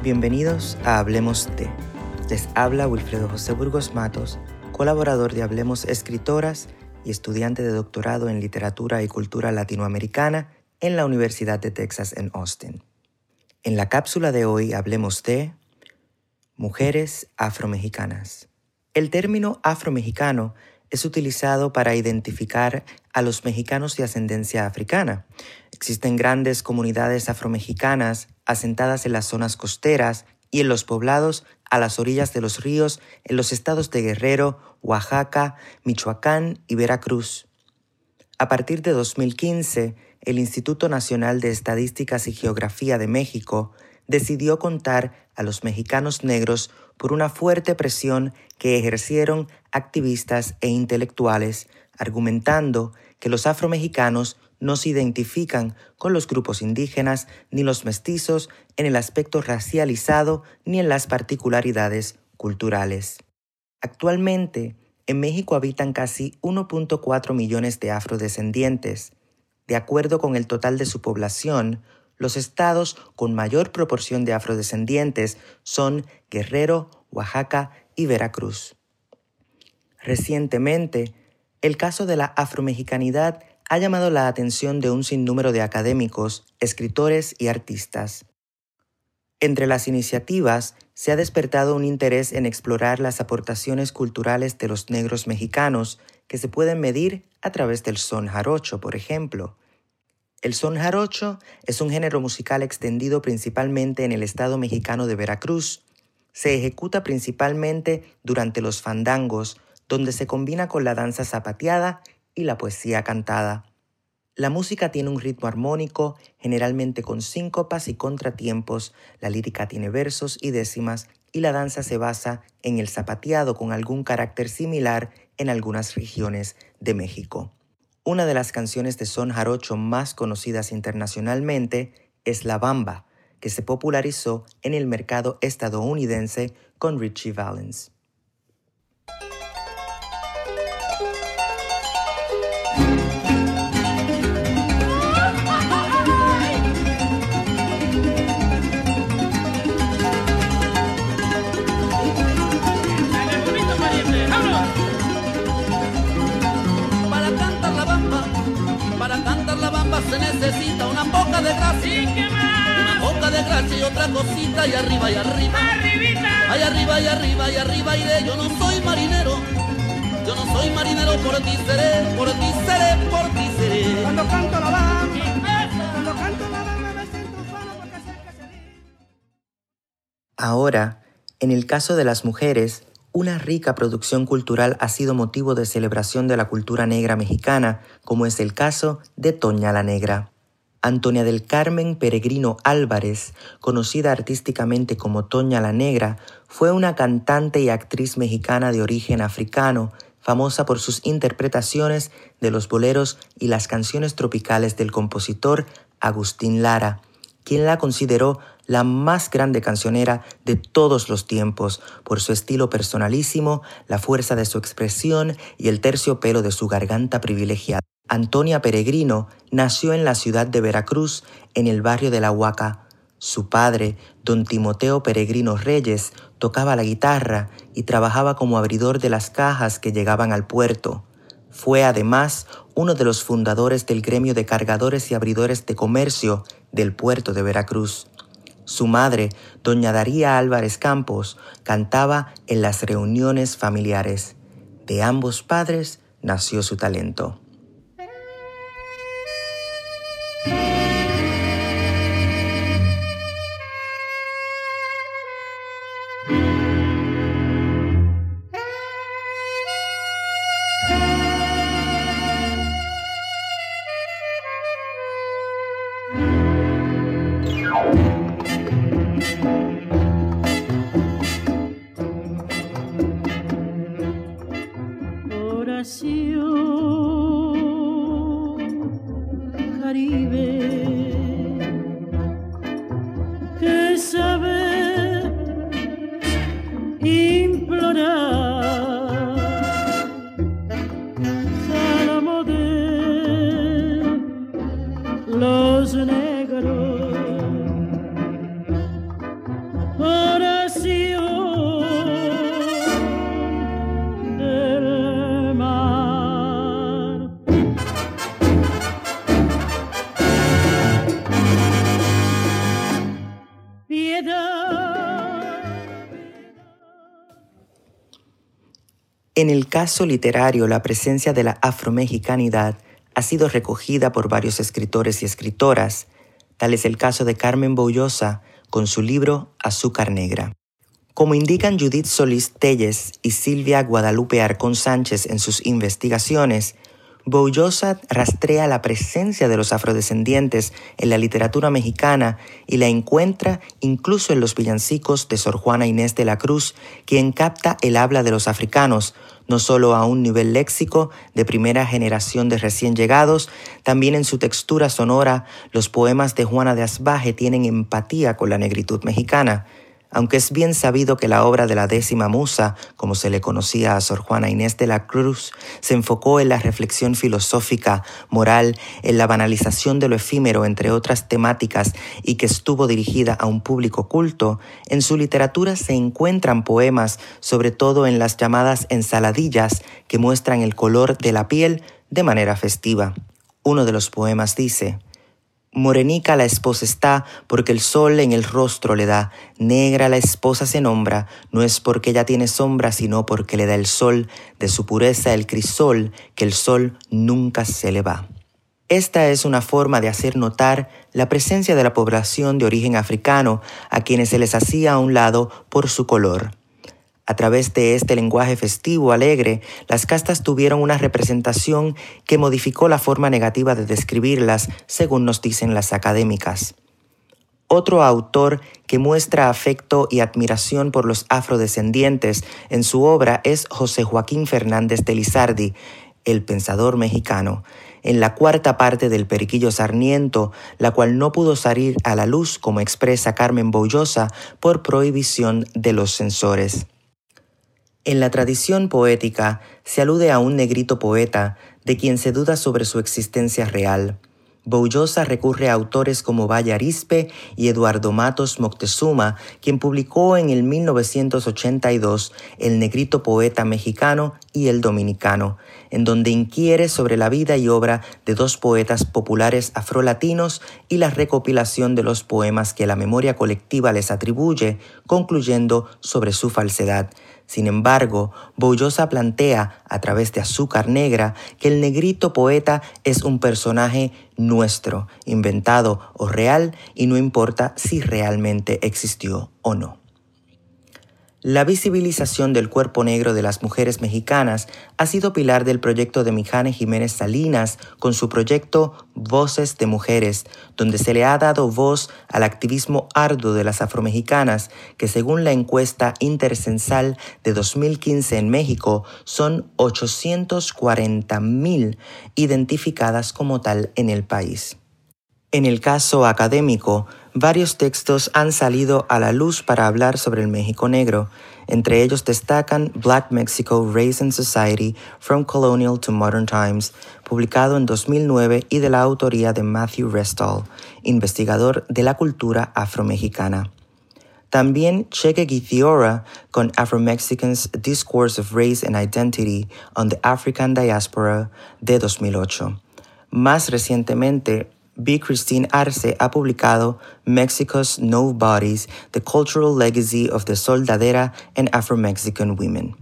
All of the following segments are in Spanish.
Bienvenidos a Hablemos de. Les habla Wilfredo José Burgos Matos, colaborador de Hablemos Escritoras y estudiante de doctorado en Literatura y Cultura Latinoamericana en la Universidad de Texas en Austin. En la cápsula de hoy hablemos de mujeres afromexicanas. El término afromexicano es utilizado para identificar a los mexicanos de ascendencia africana. Existen grandes comunidades afromexicanas asentadas en las zonas costeras y en los poblados a las orillas de los ríos en los estados de Guerrero, Oaxaca, Michoacán y Veracruz. A partir de 2015, el Instituto Nacional de Estadísticas y Geografía de México decidió contar a los mexicanos negros por una fuerte presión que ejercieron activistas e intelectuales, argumentando que los afromexicanos no se identifican con los grupos indígenas ni los mestizos en el aspecto racializado ni en las particularidades culturales. Actualmente, en México habitan casi 1.4 millones de afrodescendientes. De acuerdo con el total de su población, los estados con mayor proporción de afrodescendientes son Guerrero, Oaxaca y Veracruz. Recientemente, el caso de la afromexicanidad ha llamado la atención de un sinnúmero de académicos, escritores y artistas. Entre las iniciativas se ha despertado un interés en explorar las aportaciones culturales de los negros mexicanos que se pueden medir a través del son jarocho, por ejemplo. El son jarocho es un género musical extendido principalmente en el estado mexicano de Veracruz. Se ejecuta principalmente durante los fandangos, donde se combina con la danza zapateada y la poesía cantada. La música tiene un ritmo armónico, generalmente con síncopas y contratiempos, la lírica tiene versos y décimas y la danza se basa en el zapateado con algún carácter similar en algunas regiones de México. Una de las canciones de son jarocho más conocidas internacionalmente es La Bamba, que se popularizó en el mercado estadounidense con Richie Valens. Se necesita una poca de gracia. Una poca de gracia y otra cosita y arriba y arriba. Arribita. Ay, arriba y arriba y arriba iré. Yo no soy marinero. Yo no soy marinero, por ti seré, por ti seré, por ti seré. Cuando canto la bamba, cuando canto la bamba me siento ufano porque sé que se dice. Ahora, en el caso de las mujeres, una rica producción cultural ha sido motivo de celebración de la cultura negra mexicana, como es el caso de Toña la Negra. Antonia del Carmen Peregrino Álvarez, conocida artísticamente como Toña la Negra, fue una cantante y actriz mexicana de origen africano, famosa por sus interpretaciones de los boleros y las canciones tropicales del compositor Agustín Lara, quien la consideró la más grande cancionera de todos los tiempos por su estilo personalísimo, la fuerza de su expresión y el terciopelo de su garganta privilegiada. Antonia Peregrino nació en la ciudad de Veracruz, en el barrio de La Huaca. Su padre, don Timoteo Peregrino Reyes, tocaba la guitarra y trabajaba como abridor de las cajas que llegaban al puerto. Fue además uno de los fundadores del gremio de cargadores y abridores de comercio del puerto de Veracruz. Su madre, doña Daría Álvarez Campos, cantaba en las reuniones familiares. De ambos padres nació su talento. 心。En el caso literario, la presencia de la afromexicanidad ha sido recogida por varios escritores y escritoras, tal es el caso de Carmen Boullosa con su libro Azúcar Negra. Como indican Judith Solís Telles y Silvia Guadalupe Arcón Sánchez en sus investigaciones, Boullosa rastrea la presencia de los afrodescendientes en la literatura mexicana y la encuentra incluso en los villancicos de Sor Juana Inés de la Cruz, quien capta el habla de los africanos, no solo a un nivel léxico de primera generación de recién llegados, también en su textura sonora, los poemas de Juana de Asbaje tienen empatía con la negritud mexicana. Aunque es bien sabido que la obra de la décima musa, como se le conocía a Sor Juana Inés de la Cruz, se enfocó en la reflexión filosófica, moral, en la banalización de lo efímero, entre otras temáticas, y que estuvo dirigida a un público culto, en su literatura se encuentran poemas, sobre todo en las llamadas ensaladillas, que muestran el color de la piel de manera festiva. Uno de los poemas dice, Morenica la esposa está porque el sol en el rostro le da, negra la esposa se nombra, no es porque ella tiene sombra, sino porque le da el sol, de su pureza el crisol, que el sol nunca se le va. Esta es una forma de hacer notar la presencia de la población de origen africano, a quienes se les hacía a un lado por su color. A través de este lenguaje festivo, alegre, las castas tuvieron una representación que modificó la forma negativa de describirlas, según nos dicen las académicas. Otro autor que muestra afecto y admiración por los afrodescendientes en su obra es José Joaquín Fernández de Lizardi, el pensador mexicano, en la cuarta parte del Periquillo Sarniento, la cual no pudo salir a la luz como expresa Carmen Boullosa por prohibición de los censores. En la tradición poética se alude a un negrito poeta de quien se duda sobre su existencia real. Boullosa recurre a autores como Valle Arispe y Eduardo Matos Moctezuma, quien publicó en el 1982 El negrito poeta mexicano y el dominicano, en donde inquiere sobre la vida y obra de dos poetas populares afrolatinos y la recopilación de los poemas que la memoria colectiva les atribuye, concluyendo sobre su falsedad. Sin embargo, Boullosa plantea, a través de Azúcar Negra, que el negrito poeta es un personaje nuestro, inventado o real, y no importa si realmente existió o no. La visibilización del cuerpo negro de las mujeres mexicanas ha sido pilar del proyecto de Mijane Jiménez Salinas con su proyecto Voces de Mujeres, donde se le ha dado voz al activismo arduo de las afromexicanas, que según la encuesta intercensal de 2015 en México son 840 mil identificadas como tal en el país. En el caso académico, varios textos han salido a la luz para hablar sobre el México negro. Entre ellos destacan Black Mexico Race and Society From Colonial to Modern Times, publicado en 2009 y de la autoría de Matthew Restall, investigador de la cultura afromexicana. También Cheque Githiora con Afro-Mexicans Discourse of Race and Identity on the African Diaspora de 2008. Más recientemente, B. Christine Arce ha publicado Mexico's No Bodies, The Cultural Legacy of the Soldadera and Afro-Mexican Women.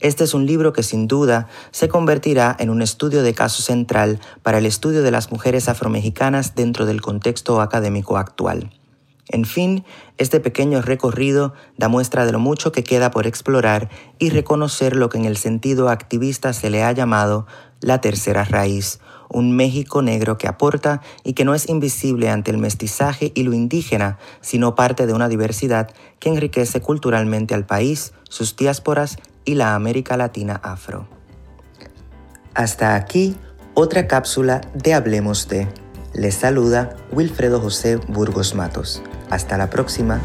Este es un libro que sin duda se convertirá en un estudio de caso central para el estudio de las mujeres afromexicanas dentro del contexto académico actual. En fin, este pequeño recorrido da muestra de lo mucho que queda por explorar y reconocer lo que en el sentido activista se le ha llamado la tercera raíz, un México negro que aporta y que no es invisible ante el mestizaje y lo indígena, sino parte de una diversidad que enriquece culturalmente al país, sus diásporas y la América Latina afro. Hasta aquí otra cápsula de Hablemos de. Les saluda Wilfredo José Burgos Matos. Hasta la próxima.